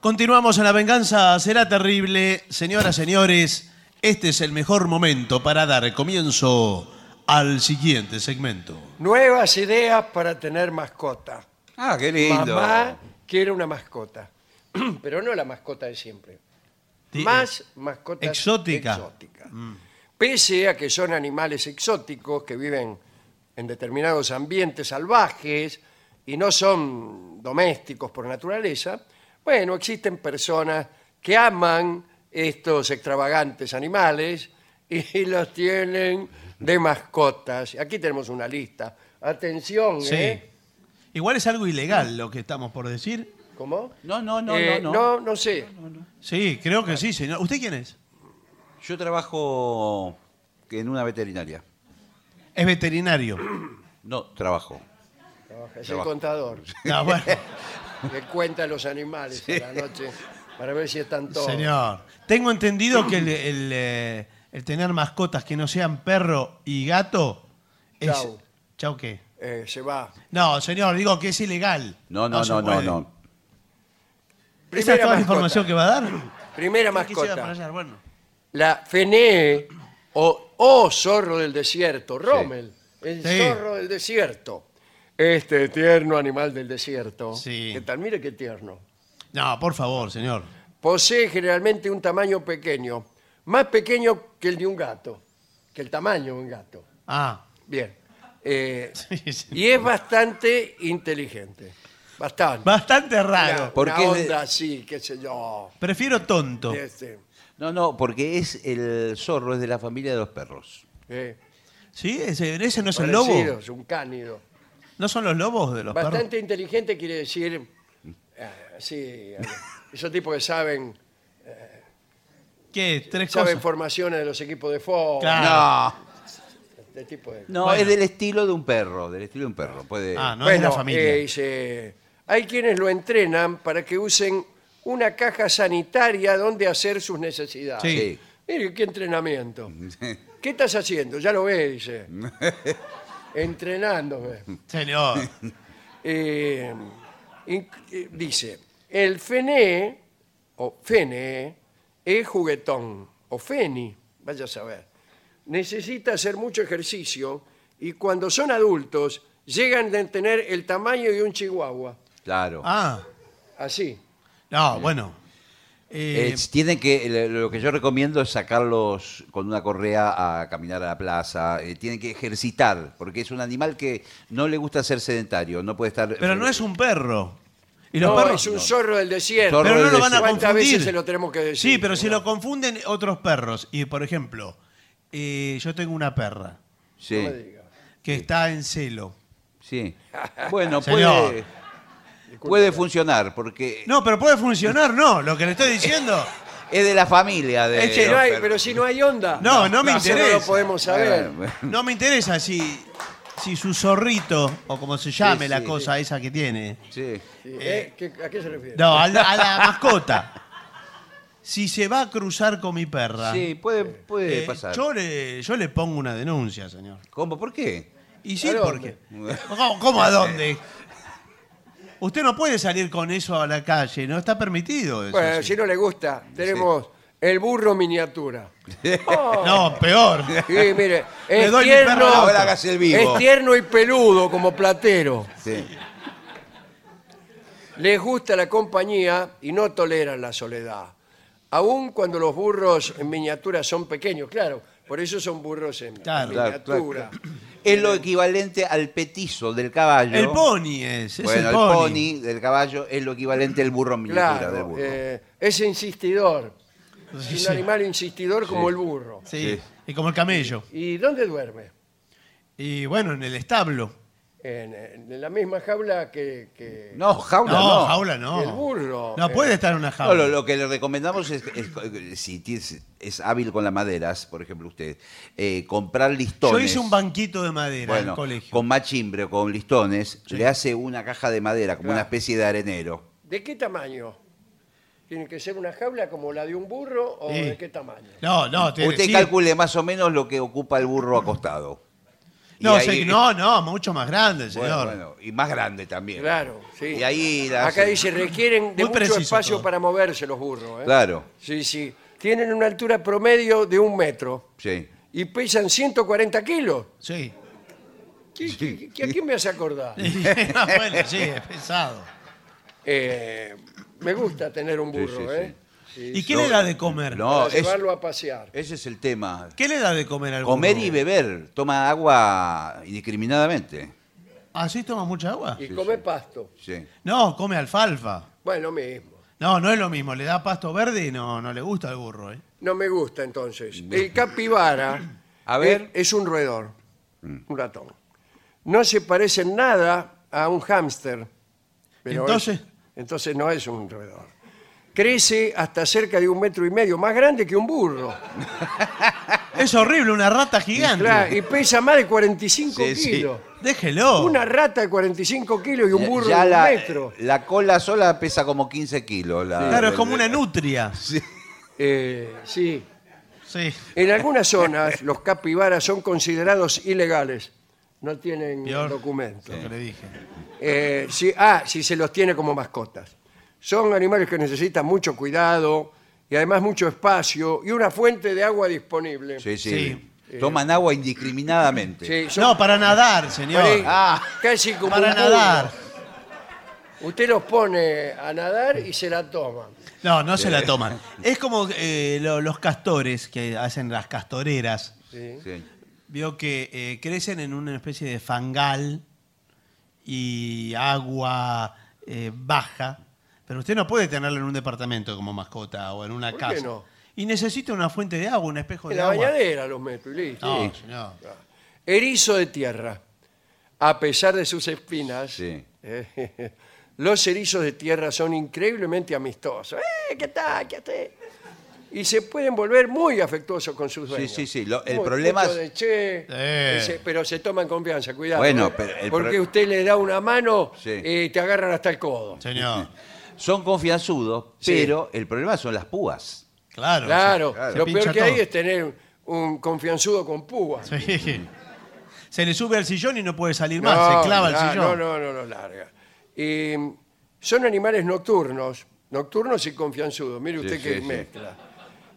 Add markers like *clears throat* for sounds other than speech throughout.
Continuamos en La Venganza Será Terrible. Señoras, señores, este es el mejor momento para dar comienzo al siguiente segmento. Nuevas ideas para tener mascota. Ah, qué lindo. Mamá quiere una mascota, *clears throat* pero no la mascota de siempre. Más mascotas exótica. exóticas. Pese a que son animales exóticos que viven en determinados ambientes salvajes y no son domésticos por naturaleza, bueno, existen personas que aman estos extravagantes animales *laughs* y los tienen de mascotas. Aquí tenemos una lista. Atención, Sí. ¿eh? Igual es algo ilegal lo que estamos por decir. ¿Cómo? No, no, no, Eh, no, no. no, no sé. Sí, creo que sí, señor. ¿Usted quién es? Yo trabajo en una veterinaria. Es veterinario. No, trabajo. Es el Trabajo. contador No, bueno, *laughs* que cuenta los animales a la noche para ver si están todos. señor. Tengo entendido que el, el, eh, el tener mascotas que no sean perro y gato es... Chau. ¿Chau qué? Eh, se va. No, señor, digo que es ilegal. No, no, se no, no, puede. no. ¿Esa es toda la mascota. información que va a dar? Primera ¿Qué quisiera para mascota. allá? Bueno. La fenee o, o zorro del desierto. Rommel, el Sí. zorro del desierto. Este tierno animal del desierto. Sí. ¿Qué tal? Mire qué tierno. No, por favor, señor. Posee generalmente un tamaño pequeño. Más pequeño que el de un gato. Que el tamaño de un gato. Ah, Bien. Eh, *laughs* sí, sí. y es bastante inteligente. Bastante. Bastante Una, raro. Porque una es de- onda así, qué sé yo. Prefiero tonto. Este, No, no, porque es el zorro, es de la familia de los perros. eh, ¿Sí? ¿Ese, ese no es el lobo? es un cánido. ¿No son los lobos de los perros? Bastante inteligente quiere decir, eh, sí, eh, esos tipos que saben, ¿Qué? ¿Tres saben cosas? formaciones de los equipos de fútbol. Claro. No, este tipo de- no, Bueno. es del estilo de un perro, del estilo de un perro. Puede... Ah, no es de bueno, la familia. eh, dice, hay quienes lo entrenan para que usen una caja sanitaria donde hacer sus necesidades. Sí. Sí. Mire, qué entrenamiento. *laughs* ¿Qué estás haciendo? Ya lo ve, dice. *laughs* Entrenándome. Señor. Eh, in- eh, dice, el fene o fene es juguetón o feni, vaya a saber. Necesita hacer mucho ejercicio y cuando son adultos llegan a tener el tamaño de un chihuahua. Claro. Ah, Así. no, bueno. Eh, tienen que, lo que yo recomiendo es sacarlos con una correa a caminar a la plaza. eh, tienen que ejercitar, porque es un animal que no le gusta ser sedentario, no puede estar. pero no es un perro. Y los No, perros. es un zorro del desierto. Zorro Pero no lo van a ¿Cuántas confundir. veces se lo tenemos que decir? Sí, pero si lo confunden otros perros. Y por ejemplo, eh, yo tengo una perra Sí, No que está en celo. sí. Bueno, *laughs* Señor. puede, puede funcionar, porque No, pero puede funcionar, no. Lo que le estoy *laughs* diciendo. es de la familia de. Es que no hay- pero si no hay onda. No, no me eso No interesa. lo podemos saber. Eh. No me interesa si, si su zorrito, o como se llame Sí, la sí. cosa esa que tiene. Sí. Sí, ¿eh? ¿Qué- ¿A qué se refiere? No, a la, a la mascota. Si se va a cruzar con mi perra, Sí, puede, puede eh, pasar. yo, le, yo le pongo una denuncia, señor. ¿Cómo? ¿Por qué? Y sí, ¿A dónde? porque. ¿Cómo, cómo a dónde? Usted no puede salir con eso a la calle, no está permitido eso. Bueno, sí. si no le gusta, tenemos el burro miniatura. Oh, *laughs* No, peor. sí, mire, *laughs* Le es doy mi tierno, perro. Ahora hágase el vivo. es tierno y peludo como platero. Sí. Les gusta la compañía y no toleran la soledad. Aun cuando los burros en miniatura son pequeños, claro, por eso son burros en Claro. miniatura. Es lo equivalente al petizo del caballo. El pony es, es bueno, el el pony. pony. del caballo es lo equivalente al burro en miniatura del burro. eh, es insistidor. Sí, Es sí. un animal insistidor como el burro. Sí, Sí. y como el camello. ¿Y dónde duerme? Y bueno, en el establo. En, en la misma jaula que, que- No, jaula No, no. jaula no. que el burro. No Eh, puede estar en una No, jaula. lo, lo que le recomendamos es, es- si tienes- es hábil con las maderas, por ejemplo usted, eh, comprar listones. Yo hice un banquito de madera en bueno, el colegio. con machimbre o con listones, le hace una caja de madera, como Claro. una especie de arenero. ¿De qué tamaño? ¿Tiene que ser una jaula como la de un burro o Sí. de qué tamaño? No, no, te- Usted sí, calcule más o menos lo que ocupa el burro acostado. No, ahí- no, no, mucho más grande, Bueno, señor. bueno, y más grande también. Claro, sí. Y ahí Acá dice, requieren de Muy mucho preciso espacio todo. para moverse los burros. ¿eh? Claro, Sí, sí. Tienen una altura promedio de un metro sí. y pesan 140 kilos. Sí. ¿Qué, qué- qué- ¿A quién me hace acordar? *laughs* bueno, sí, es pesado. Eh, me gusta tener un Sí, burro, sí, ¿eh? Sí, ¿Y qué No, le da de comer? No, para es- llevarlo a pasear. ese es el tema. ¿Qué le da de comer al Comer burro? y beber. Toma agua indiscriminadamente. ¿Así toma mucha agua? Y come pasto. Sí. No, come alfalfa. Bueno, lo mismo. No, no es lo mismo. Le da pasto verde y no, no le gusta al burro, ¿eh? No me gusta entonces. El capibara A ver. es, es un roedor, un ratón. No se parece en nada a un hámster. pero Entonces- es- entonces no es un roedor. Crece hasta cerca de un metro y medio, más grande que un burro. *laughs* Es horrible, una rata gigante. Claro, y pesa más de 45 Sí, sí. kilos. Déjelo. Una rata de 45 kilos y un burro Ya de un la, metro. la cola sola pesa como 15 kilos. la- Claro, es como una nutria. *laughs* Sí. Eh, sí. Sí. En algunas zonas los capibaras son considerados ilegales. No tienen Peor. documento. Lo que le dije. Eh, sí, ah, si se los tiene como mascotas. Son animales que necesitan mucho cuidado y además mucho espacio y una fuente de agua disponible. Sí, sí. Sí. Toman agua indiscriminadamente. Sí, son No, para nadar, señor. pare- Ah. casi como Para un nadar. Usted los pone a nadar y se la toman. No, no se la toman. Es como eh, lo- los castores que hacen las castoreras. Sí. Sí. Vio que eh, crecen en una especie de fangal y agua eh, baja. Pero usted no puede tenerlo en un departamento como mascota o en una ¿Por casa. qué no? Y necesita una fuente de agua, un espejo En de la agua. bañadera los meto y listo. No, señor. Erizo de tierra. A pesar de sus espinas, Sí. eh, *laughs* los erizos de tierra son increíblemente amistosos. ¡Eh, qué tal! ¿Qué haces? Y se pueden volver muy afectuosos con sus dueños. sí, sí. Lo- el Muy problema mucho es- de che, Eh. ese- pero se toman confianza, cuidado. Bueno, ¿eh? pero el Porque pro- usted le da una mano Sí. y te agarran hasta el codo. Señor. *laughs* Son confianzudos, Sí. pero el problema son las púas. Claro. Claro, claro. lo peor pincha que hay es tener un confianzudo con púas. se- sí. *laughs* Se le sube al sillón y no puede salir más. Se clava no, al sillón. No, no, no, no, larga. Y, son animales nocturnos, nocturnos y confianzudos. Mire usted Sí, qué sí, sí. mezcla.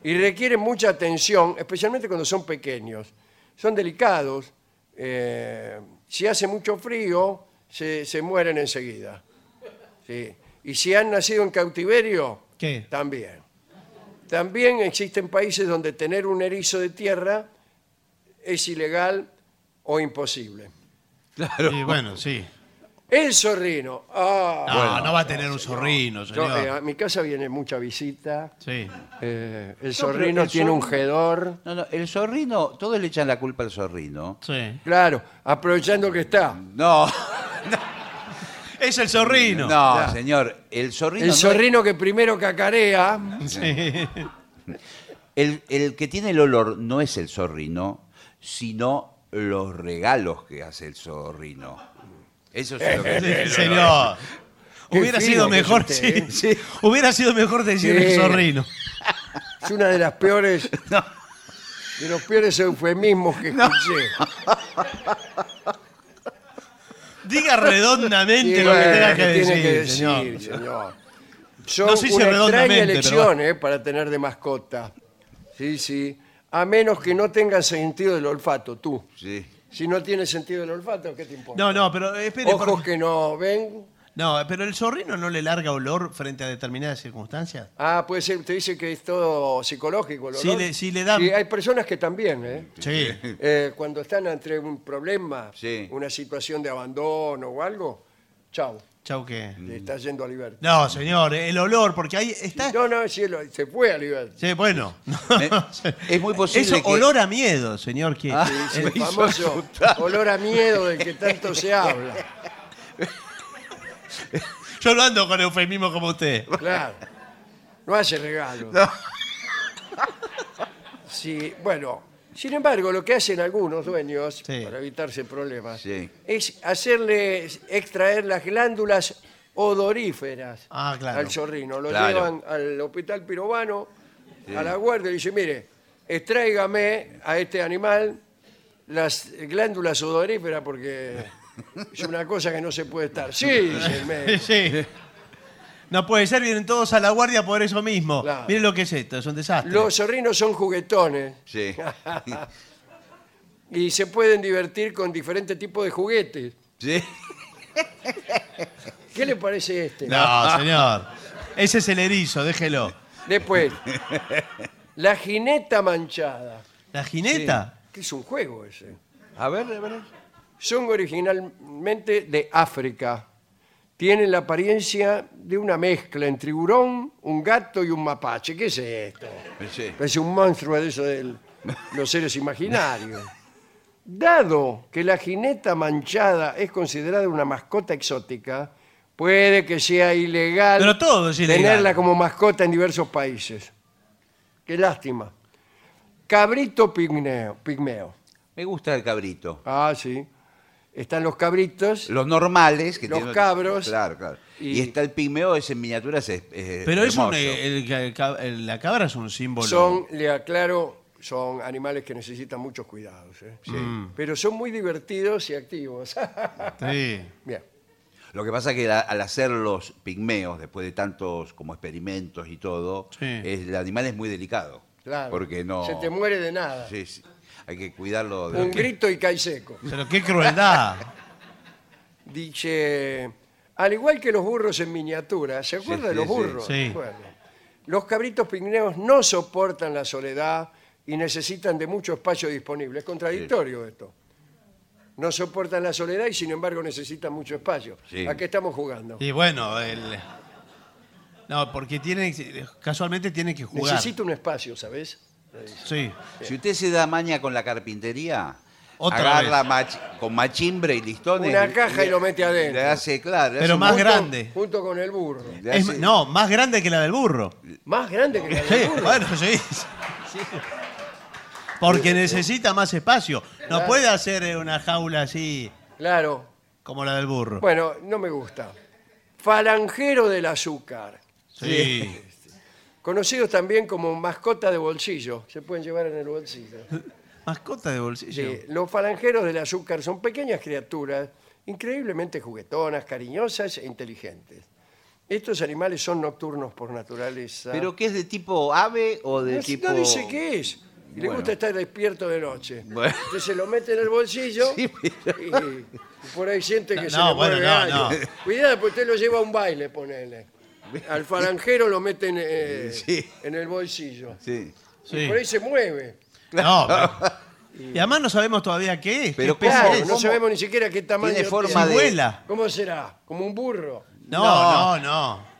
Y requieren mucha atención, especialmente cuando son pequeños. Son delicados. eh, si hace mucho frío, se, se mueren enseguida. Sí. Y si han nacido en cautiverio, ¿Qué? también. También existen países donde tener un erizo de tierra es ilegal o imposible. Y bueno, sí. El zorrino. Ah, No, no va a tener un zorrino, yo, señor. eh, a mi casa viene mucha visita. Sí. Eh, el zorrino el tiene un jedor. No, no, el zorrino, todos le echan la culpa al zorrino. Sí. Claro, aprovechando que está. No, Es el zorrino. no, Ya. señor. El zorrino. El no- zorrino que primero cacarea. Sí. el, el que tiene el olor no es el zorrino, sino los regalos que hace el zorrino. Eso es lo que Sí, tiene el olor. señor. Qué Hubiera fino sido que es mejor, usted, sí, ¿eh? sí. Hubiera sido mejor decir Sí. el zorrino. Es una de las peores. *laughs* De los peores eufemismos que escuché. *laughs* Diga redondamente lo que tenga que ¿qué decir, que decir, señor. señor? Son No sé si una extraña redondamente, elección eh, para tener de mascota. Sí, sí. A menos que no tengan sentido del olfato, tú. Sí. Si no tienes sentido del olfato, ¿qué te importa? No, no, pero eh, espere. Ojos que no ven. No, pero el zorrino no le larga olor frente a determinadas circunstancias. Ah, puede ser, te dice que es todo psicológico el Sí olor. le- sí le dan- Sí, hay personas que también, ¿eh? Sí. Eh, cuando están entre un problema, Sí. una situación de abandono o algo, chau, Chau que. le está yendo a libertad. No, señor, el olor, porque ahí está. No, no, cielo, se fue a libertad. Sí, bueno. Eh, es muy posible Eso, que- olor a miedo, señor. Que, Ah, El *laughs* me hizo famoso asustar. olor a miedo del que tanto se habla. *laughs* *laughs* Yo no ando con eufemismo como usted. Claro. No hace regalo. *laughs* Sí, bueno. Sin embargo, lo que hacen algunos dueños Sí. para evitarse problemas Sí. es hacerle extraer las glándulas odoríferas Ah, claro. al zorrino. Lo Claro. llevan al hospital pirobano, a la guardia y dice, mire, extráigame a este animal las glándulas sudoríferas porque es una cosa que no se puede estar. Sí, dice el médico. Sí. No puede ser, vienen todos a la guardia por eso mismo. Claro. Miren lo que es esto, es un desastre. Los zorrinos son juguetones Sí. *laughs* y se pueden divertir con diferentes tipos de juguetes. Sí. *laughs* ¿Qué le parece este? No, señor. Ese es el erizo, déjelo. Después, *laughs* la jineta manchada. ¿La jineta? que es un juego ese. A ver, a ver. Son originalmente de África. Tienen la apariencia de una mezcla entre tiburón, un gato y un mapache. ¿Qué es esto? Sí. Es un monstruo de eso de los seres imaginarios. Dado que la jineta manchada es considerada una mascota exótica, puede que sea ilegal, Pero todo es ilegal. tenerla como mascota en diversos países. Qué lástima. Cabrito pigmeo. pigmeo. Me gusta el cabrito. Ah, sí. Están los cabritos. Los normales. Que Los tienen- cabros. Claro, claro. Y- Y, está el pigmeo, ese en miniaturas es, es Pero es un, hermoso. eh, el- el ca- el- la cabra es un símbolo. Son, le aclaro, son animales que necesitan muchos cuidados. ¿eh? Pero son muy divertidos y activos. *laughs* Sí. Bien. Lo que pasa es que la- al hacer los pigmeos, después de tantos como experimentos y todo, Sí. es- el animal es muy delicado. Claro. Porque no... Se te muere de nada. Sí, sí. Hay que cuidarlo. De... Un grito y cae seco. Pero qué crueldad. *laughs* Dice, al igual que los burros en miniatura, ¿se acuerda Sí, de los sí, burros? sí. Bueno, los cabritos pigmeos no soportan la soledad y necesitan de mucho espacio disponible. Es contradictorio esto. No soportan la soledad y sin embargo necesitan mucho espacio. Sí. ¿A qué estamos jugando? Y bueno, el... No, porque tiene, casualmente tiene que jugar. Necesito un espacio, ¿sabes? Sí. Si usted se da maña con la carpintería, Otra agarra vez. mach- con machimbre y listones. Una caja y lo mete adentro. Le hace, claro. le Pero hace más un- Junto- grande. Junto con el burro. le Es- hace- no, más grande que la del burro. Más grande que la Sí, del burro. bueno, sí. *laughs* sí. Porque necesita más espacio. No Claro. puede hacer eh, una jaula así Claro. como la del burro. Bueno, no me gusta. Falangero del azúcar. Sí. Conocidos también como mascota de bolsillo. Se pueden llevar en el bolsillo. *laughs* Mascota de bolsillo. Sí, los falangeros del azúcar son pequeñas criaturas increíblemente juguetonas, cariñosas e inteligentes. Estos animales son nocturnos por naturaleza. ¿Pero qué es de tipo ave o de no, tipo.? no dice qué es. Y le gusta estar despierto de noche. Bueno. Entonces se lo mete en el bolsillo *laughs* Sí, y, y por ahí siente que No, se no, le bueno, mueve no, algo. Cuidado, porque usted lo lleva a un baile, ponele. *laughs* Al falangero lo meten eh, Sí. en el bolsillo. Sí. Sí. Y por ahí se mueve. No, *laughs* pero- Y además no sabemos todavía qué es. Pero qué especie Claro, es. no sabemos ni siquiera qué tamaño Tiene forma tiene. Si de- vuela. ¿Cómo será? ¿Como un burro? No, no, no.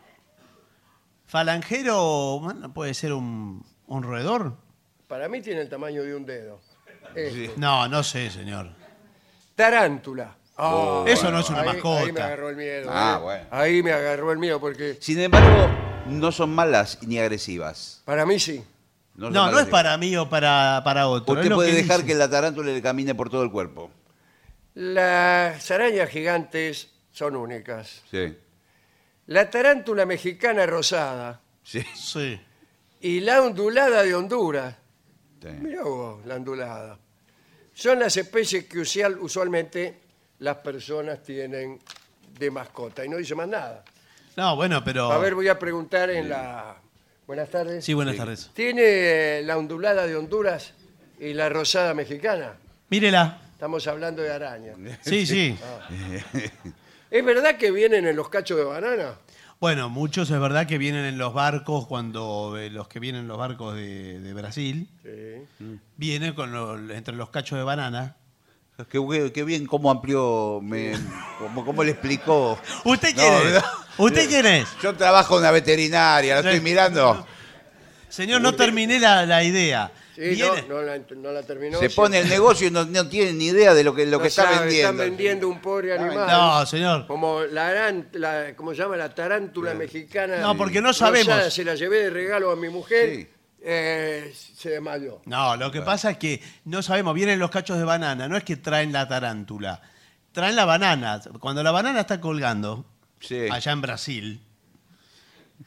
Falangero, bueno, puede ser un, un roedor. Para mí tiene el tamaño de un dedo. No, no sé, señor. Tarántula. Ah, Eso no es una ahí- mascota. Ahí me agarró el miedo. Ah, ¿eh? bueno. Ahí me agarró el miedo porque Sin embargo, no son malas ni agresivas. para mí sí. No, no, es para mí o para, para otro. Usted puede dejar dice. que la tarántula le camine por todo el cuerpo. Las arañas gigantes son únicas. Sí. La tarántula mexicana rosada Sí. Sí. y la ondulada de Honduras. sí. Mirá vos, la ondulada. Son las especies que usual- usualmente las personas tienen de mascota. Y no dice más nada. No, bueno, pero. A ver, voy a preguntar en la... Buenas tardes. Sí, buenas tardes. ¿Tiene eh, la ondulada de Honduras y la rosada mexicana? Mírela. Estamos hablando de arañas. Sí, sí. *laughs* ¿Es verdad que vienen en los cachos de banana? Bueno, muchos es verdad que vienen en los barcos, cuando eh, los que vienen en los barcos de, de Brasil, Sí. vienen con lo- entre los cachos de banana. Qué, bien cómo amplió, me, cómo, cómo le explicó. ¿Usted No, quién es? no. ¿Usted quién es? Yo trabajo en una veterinaria, la estoy mirando. Señor, no terminé la, la idea. Sí, no, no la, no la terminó. Se sí. pone el negocio y no, no tiene ni idea de lo que, lo No que está sabe, vendiendo. Están vendiendo un pobre animal. No, señor. Como la, aran- la- ¿cómo se llama? La tarántula mexicana. No, porque no sabemos. Se la llevé de regalo a mi mujer. Sí. Eh, se desmayó. No, lo que pasa es que no sabemos, vienen los cachos de banana, no es que traen la tarántula, traen la banana. Cuando la banana está colgando, Sí. allá en Brasil,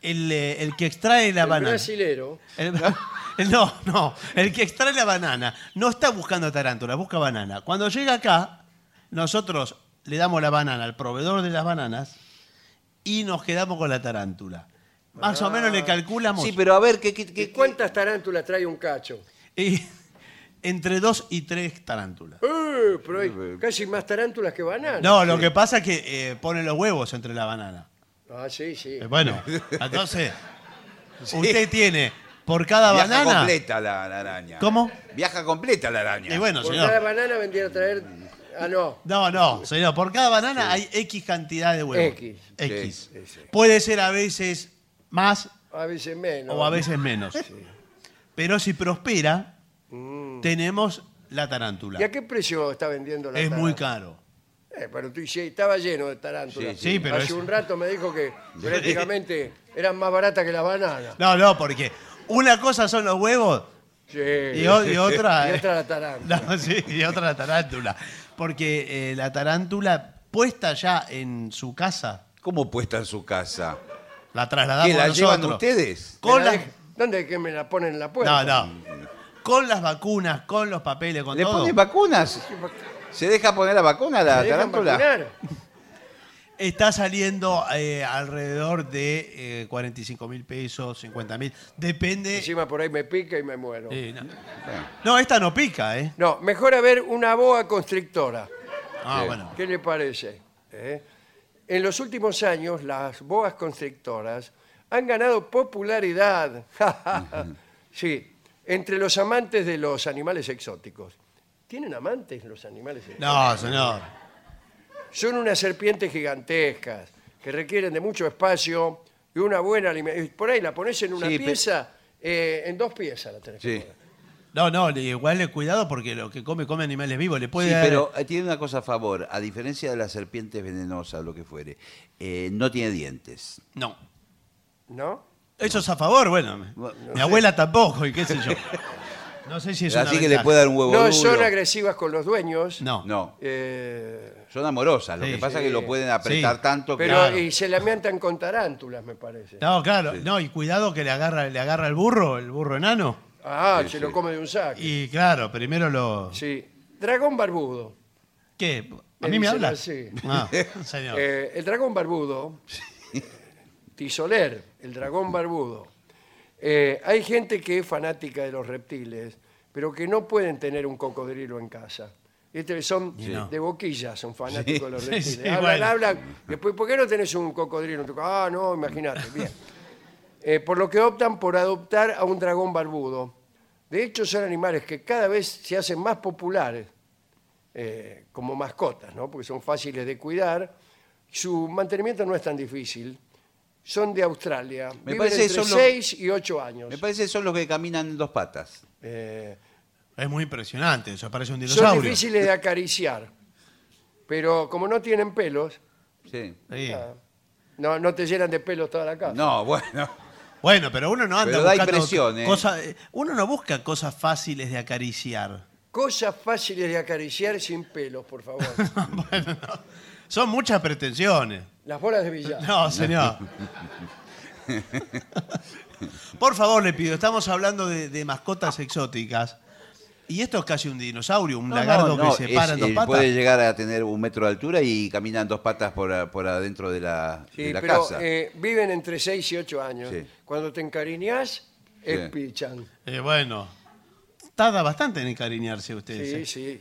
el, eh, el que extrae la el banana. brasilero El, *laughs* No, no. El que extrae la banana no está buscando tarántula, busca banana. Cuando llega acá, nosotros le damos la banana al proveedor de las bananas y nos quedamos con la tarántula. Más o menos le calculamos Sí, pero a ver, ¿qué, qué, qué- ¿Y cuántas tarántulas trae un cacho? y- *laughs* entre dos y tres tarántulas. Eh, pero hay casi más tarántulas que bananas. No, lo que pasa es que eh, pone los huevos entre la banana. Ah, sí, sí. Eh, Bueno, *laughs* entonces, usted tiene por cada Viaja banana. completa la, la araña. ¿Cómo? Viaja completa la araña. Y bueno, Por señor. cada banana vendría a traer. Ah, no. No, no, señor, por cada banana hay X cantidad de huevos. X. X. Sí, sí. Puede ser a veces más A veces menos. o a veces menos. Pero si prospera, Mm. tenemos la tarántula. ¿Y a qué precio está vendiendo la Es muy tarántula? caro. Eh, pero tú sí, estaba lleno de tarántulas. Sí, sí, pero Hace es- un rato me dijo que *laughs* prácticamente eran más baratas que las bananas. No, no, porque una cosa son los huevos Sí. y, o- y otra. *laughs* Y otra la tarántula. *laughs* No, sí, y otra la tarántula. Porque eh, la tarántula puesta ya en su casa, ¿Cómo puesta en su casa? La trasladamos ¿Qué la llevan nosotros. ustedes? Me Con la las- dej- ¿Dónde es que me la ponen en la puerta? No, no. Con las vacunas, con los papeles, con ¿Le todo. ponen vacunas? ¿Se deja poner la vacuna a la ¿Se dejan tarántula? vacunar? Está saliendo eh, alrededor de eh, 45 mil pesos, 50 mil. Depende. Encima por ahí me pica y me muero. Eh, no. No, esta no pica, ¿eh? No, mejor haber una boa constrictora. Ah, bueno. ¿Qué le parece? ¿Eh? En los últimos años, las boas constrictoras han ganado popularidad. *laughs* sí, entre los amantes de los animales exóticos. ¿Tienen amantes los animales exóticos? No, señor. Son unas serpientes gigantescas que requieren de mucho espacio y una buena alimentación. Por ahí la pones en una Sí, pe- pieza, eh, en dos piezas la tenés que Sí. poner. No, no, le- igual le cuidado porque lo que come, come animales vivos. Le puede Sí, dar- pero eh, tiene una cosa a favor. A diferencia de las serpientes venenosas, lo que fuere, eh, no tiene dientes. No. ¿No? Eso es a favor, bueno. mi- abuela tampoco, y qué sé yo. No sé si es una Así que le puede dar un huevo No duro. son agresivas con los dueños. No. No, eh, son amorosas. Lo Sí, que pasa sí. es que lo pueden apretar Sí. tanto que... pero Claro. y se lamentan con tarántulas, me parece. No, claro. No, y cuidado que le agarra, le agarra el burro, el burro enano. Ah, Sí, se sí. lo come de un saco. Y claro, primero lo. Sí. Dragón barbudo. ¿Qué? ¿A mí me dicen habla? así. Ah, *laughs* señor. Eh, el dragón barbudo, Tisoler, el dragón barbudo. Eh, hay gente que es fanática de los reptiles, pero que no pueden tener un cocodrilo en casa. Este, son no. de boquilla, son fanáticos de los *laughs* Sí, reptiles. sí, hablan, bueno. hablan. Después, ¿por qué no tenés un cocodrilo en tu casa? Ah, no, imagínate. Bien. Eh, por lo que optan por adoptar a un dragón barbudo. De hecho, son animales que cada vez se hacen más populares eh, como mascotas, ¿no? porque son fáciles de cuidar. Su mantenimiento no es tan difícil. Son de Australia. Me Viven parece que entre son los- 6 y 8 años. Me parece que son los que caminan en dos patas. Eh, Es muy impresionante, eso parece un son dinosaurio. difíciles de acariciar. Pero como no tienen pelos, Sí. Sí. ah, no, no te llenan de pelos toda la casa. No, bueno. Bueno, pero uno no anda Pero da buscando impresión, ¿eh? eh, uno no busca cosas fáciles de acariciar. Cosas fáciles de acariciar sin pelos, por favor. *laughs* Bueno, no. Son muchas pretensiones. Las bolas de billar. No, señor. *laughs* Por favor, le pido, estamos hablando de, de mascotas exóticas. Y esto es casi un dinosaurio, un No, no, que se es- para en dos eh, patas. Puede llegar a tener un metro de altura y camina en dos patas por, adentro de la, Sí, de la pero casa. eh, viven entre 6 y 8 años. Sí. Cuando te encariñas, es Sí. pichan. Eh, bueno, tarda bastante en encariñarse ustedes. Sí, ¿eh? sí.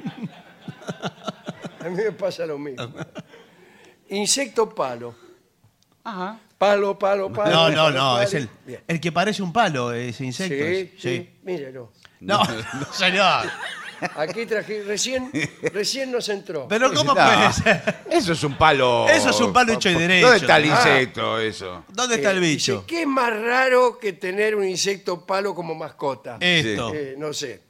*laughs* A mí me pasa lo mismo. *laughs* Insecto palo. Ajá. Palo, palo, palo. No, no, palo, no, palo. es el, Bien. el que parece un palo, ese insecto. Sí, sí, mírelo. *laughs* No, señor. Aquí traje, recién, recién nos entró. Pero ¿cómo No, puede ser? Eso es un palo. Eso es un palo hecho y derecho. ¿Dónde está el Ah. insecto eso? ¿Dónde está el Eh, bicho? dice, ¿Qué es más raro que tener un insecto palo como mascota? Esto. Eh, no sé.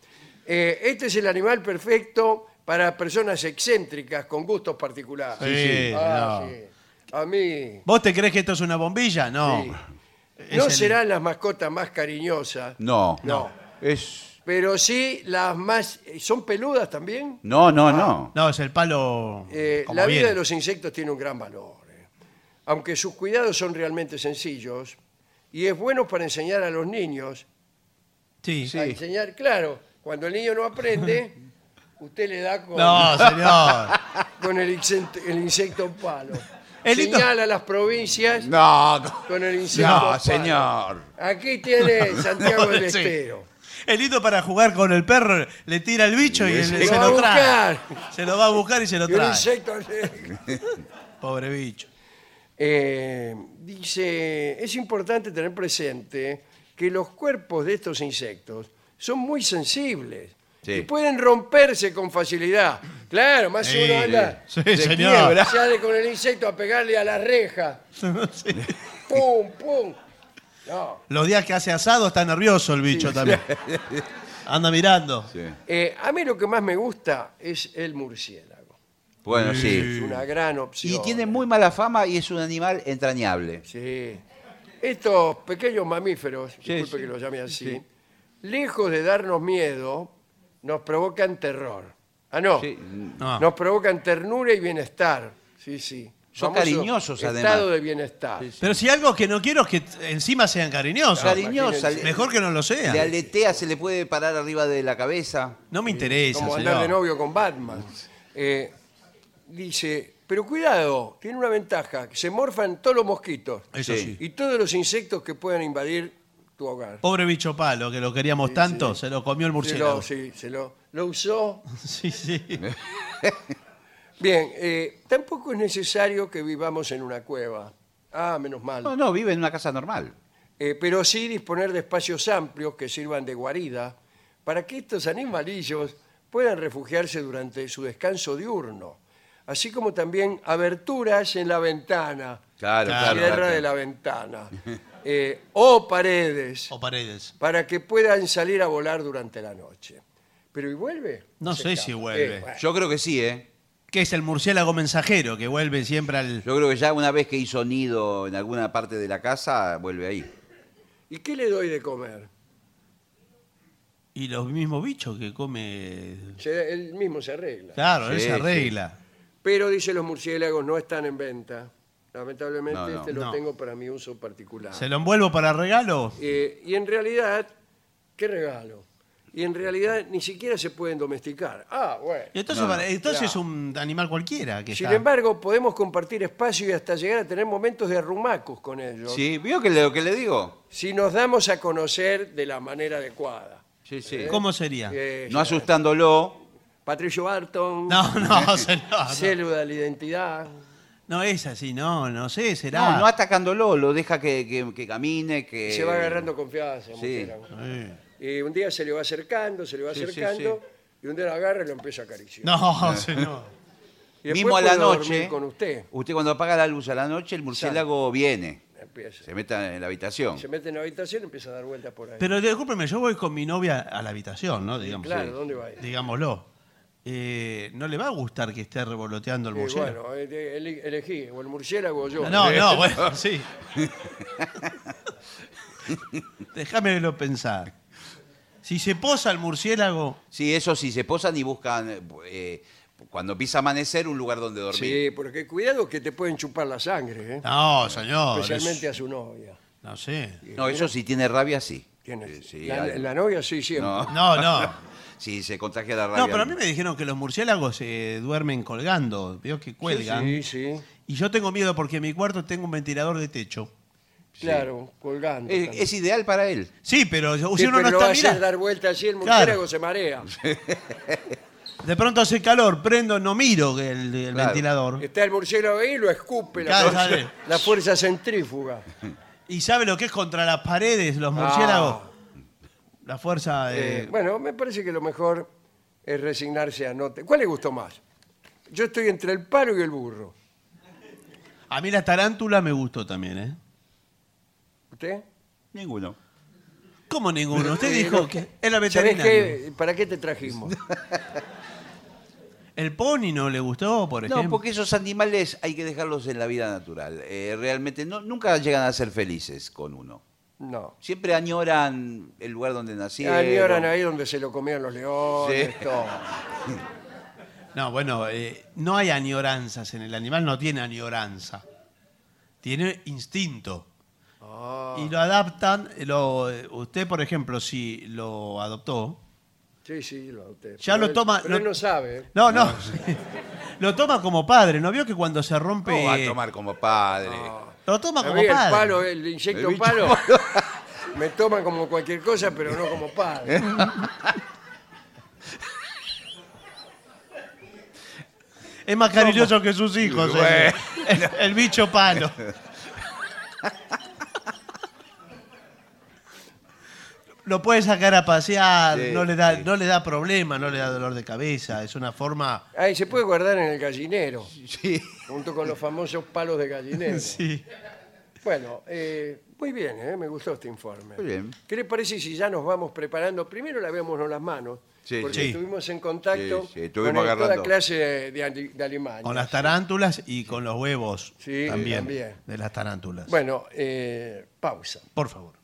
Eh, este es el animal perfecto para personas excéntricas con gustos particulares. Sí, Ah, no. sí. A mí. ¿Vos te crees que esto es una bombilla? No. sí. Es No el- serán las mascotas más cariñosas, No. No. Es. pero sí las más. ¿Son peludas también? No, no, no. No, es el palo. Eh, como la vida viene. de los insectos tiene un gran valor. eh. Aunque sus cuidados son realmente sencillos, y es bueno para enseñar a los niños. Sí. A enseñar, claro, cuando el niño no aprende, *laughs* usted le da con, No, señor. *laughs* con el, insecto, el insecto palo. El lindo- Señala las provincias No, con el insecto no, palo. señor. Aquí tiene *laughs* Santiago del Sí. Estero. El lindo para jugar con el perro le tira el bicho y él se Lo va lo a trae. buscar. Se lo va a buscar y se lo Y un trae. insecto. *laughs* Pobre bicho. Eh, dice, es importante tener presente que los cuerpos de estos insectos son muy sensibles Sí. y pueden romperse con facilidad. Claro, más Sí, uno anda, Sí, Se señor. quiebra. *laughs* sale con el insecto a pegarle a la reja. *laughs* Sí. ¡Pum, pum! No. Los días que hace asado está nervioso el bicho también. *laughs* Anda mirando. Sí. Eh, a mí lo que más me gusta es el murciélago. Bueno, sí. Es una gran opción. Y tiene muy mala fama y es un animal entrañable. Sí. Estos pequeños mamíferos, Sí, disculpe sí, que los llame así, sí. lejos de darnos miedo, nos provocan terror. Ah, no. Sí. No. Nos provocan ternura y bienestar. Sí, sí. Son Famoso cariñosos, Estado además. de bienestar. Pero si algo que no quiero es que encima sean cariñosos. Imagínense. Mejor que no lo Le sean. aletea, se le puede parar arriba de la cabeza. No me interesa, Como andar de novio con Batman. Eh, dice, pero cuidado, tiene una ventaja, que se morfan todos los mosquitos Eso sí. y todos los insectos que puedan invadir tu hogar. Pobre bicho palo, que lo queríamos tanto, se lo comió el Se murciélago. lo, sí, se lo, lo usó. *laughs* Sí, sí. *laughs* Bien, eh, tampoco es necesario que vivamos en una cueva. Ah, menos mal. No, no, vive en una casa normal. Eh, pero sí disponer de espacios amplios que sirvan de guarida para que estos animalillos puedan refugiarse durante su descanso diurno, así como también aberturas en la ventana, Claro, Claro, cierre claro. de la ventana, *laughs* eh, o paredes, O paredes. para que puedan salir a volar durante la noche. ¿Pero y vuelve? No Se sé escapa. si vuelve. Eh, bueno. Yo creo que sí, ¿eh? Que es el murciélago mensajero que vuelve siempre al. Yo creo que ya una vez que hizo nido en alguna parte de la casa, vuelve ahí. ¿Y qué le doy de comer? Y los mismos bichos que come. Se- él mismo se arregla. Claro, Sí, él se sí. arregla. Pero dice los murciélagos no están en venta. Lamentablemente No, no. este lo No. tengo para mi uso particular. ¿Se lo envuelvo para regalo? Eh, y en realidad, ¿qué regalo? Y en realidad ni siquiera se pueden domesticar. Ah, bueno. Y entonces, para- es un animal cualquiera que Sin está. embargo, podemos compartir espacio y hasta llegar a tener momentos de arrumacos con ellos. ¿Sí? ¿Vio que le- lo que le digo? Si nos damos a conocer de la manera adecuada. Sí, sí. ¿Cómo sería? Eh, No asustándolo. Patricio Barton, No, no, *laughs* señor. no. célula de la identidad. No es así, no, no sé, será. No, no atacándolo, lo deja que, que- que camine, que... Se va agarrando confianza. Sí. murciélago. Eh. Y un día se le va acercando, se le va Sí, sí, acercando, y un día lo agarra y lo empieza a acariciar. No, *laughs* señor. Y después Mismo a la puede dormir noche, con usted. usted cuando apaga la luz a la noche, el murciélago viene, Empieza. se mete en la habitación. Se mete en la habitación y empieza a dar vueltas por ahí. Pero discúlpeme, yo voy con mi novia a la habitación, ¿no? Digamos, claro, ¿dónde va a ir? Digámoslo. Eh, no le va a gustar que esté revoloteando el Eh, murciélago. bueno, eh, ele- elegí, o el murciélago o yo. No, no, *laughs* bueno, sí. *laughs* Déjamelo pensar. Si se posa el murciélago, Sí, eso sí, se posan y buscan, eh, cuando empieza a amanecer, un lugar donde dormir. Sí, porque cuidado que te pueden chupar la sangre, ¿eh? no, señor. especialmente es- a su novia. No sé. No, eso sí tiene rabia, sí. Tiene- sí, la, novia sí, siempre. No. No, no. *laughs* Sí, se contagia la rabia. No, pero a mí me dijeron que los murciélagos se duermen colgando. Veo que cuelgan. Sí, sí, Y yo tengo miedo porque en mi cuarto tengo un ventilador de techo. claro, colgando. Es, también. es ideal para él. Sí, pero si Sí, uno pero no lo está mirando. dar vueltas así, el Claro. murciélago se marea. *laughs* De pronto hace calor, prendo, no miro el, el Claro. ventilador. Está el murciélago ahí y lo escupe la, Claro, fuerza, sale. la fuerza centrífuga. ¿Y sabe lo que es contra las paredes los murciélagos? La fuerza Ah, de... eh, bueno, me parece que lo mejor es resignarse a no... te- ¿Cuál le gustó más? Yo estoy entre el palo y el burro. A mí la tarántula me gustó también, ¿eh? ¿Usted? Ninguno. ¿Cómo ninguno? Usted Eh, *laughs* dijo que era ¿Sabés veterinario. qué? ¿Para qué te trajimos? *laughs* ¿El pony no le gustó, por ejemplo? No, porque esos animales hay que dejarlos en la vida natural. Eh, realmente no, nunca llegan a ser felices con uno. No. Siempre añoran el lugar donde nacieron. Añoran ahí donde se lo comían los leones, Sí. todo. *laughs* No, bueno, eh, no hay añoranzas en el animal, no tiene añoranza. Tiene instinto. Ah, y lo adaptan. Lo, usted, por ejemplo, si lo adoptó, sí, sí, lo adopté. Ya Pero lo él- toma- Pero lo- él no sabe. ¿eh? no, no, *laughs* lo toma como padre. ¿No vio que cuando se rompe ¿Cómo va a tomar como padre? Lo toma como mí el padre? palo, el insecto El bicho palo, *laughs* me toman como cualquier cosa, pero no como padre. Es más cariñoso que sus hijos. el, el bicho palo. *laughs* Lo puede sacar a pasear, Sí, no, le da, sí. no le da problema, no le da dolor de cabeza. Es una forma. Ahí se puede guardar en el gallinero, Sí. junto con los famosos palos de gallinero. *laughs* Sí. Bueno, eh, muy bien, eh, me gustó este informe. Muy bien. ¿Qué le parece si ya nos vamos preparando? Primero lavémonos las manos, Sí, porque sí. estuvimos en contacto Sí, sí, con toda agarrando. clase de, de, ali- de alimañas. Con las tarántulas y con los huevos Sí, también, también. de las tarántulas. Bueno, eh, pausa. Por favor.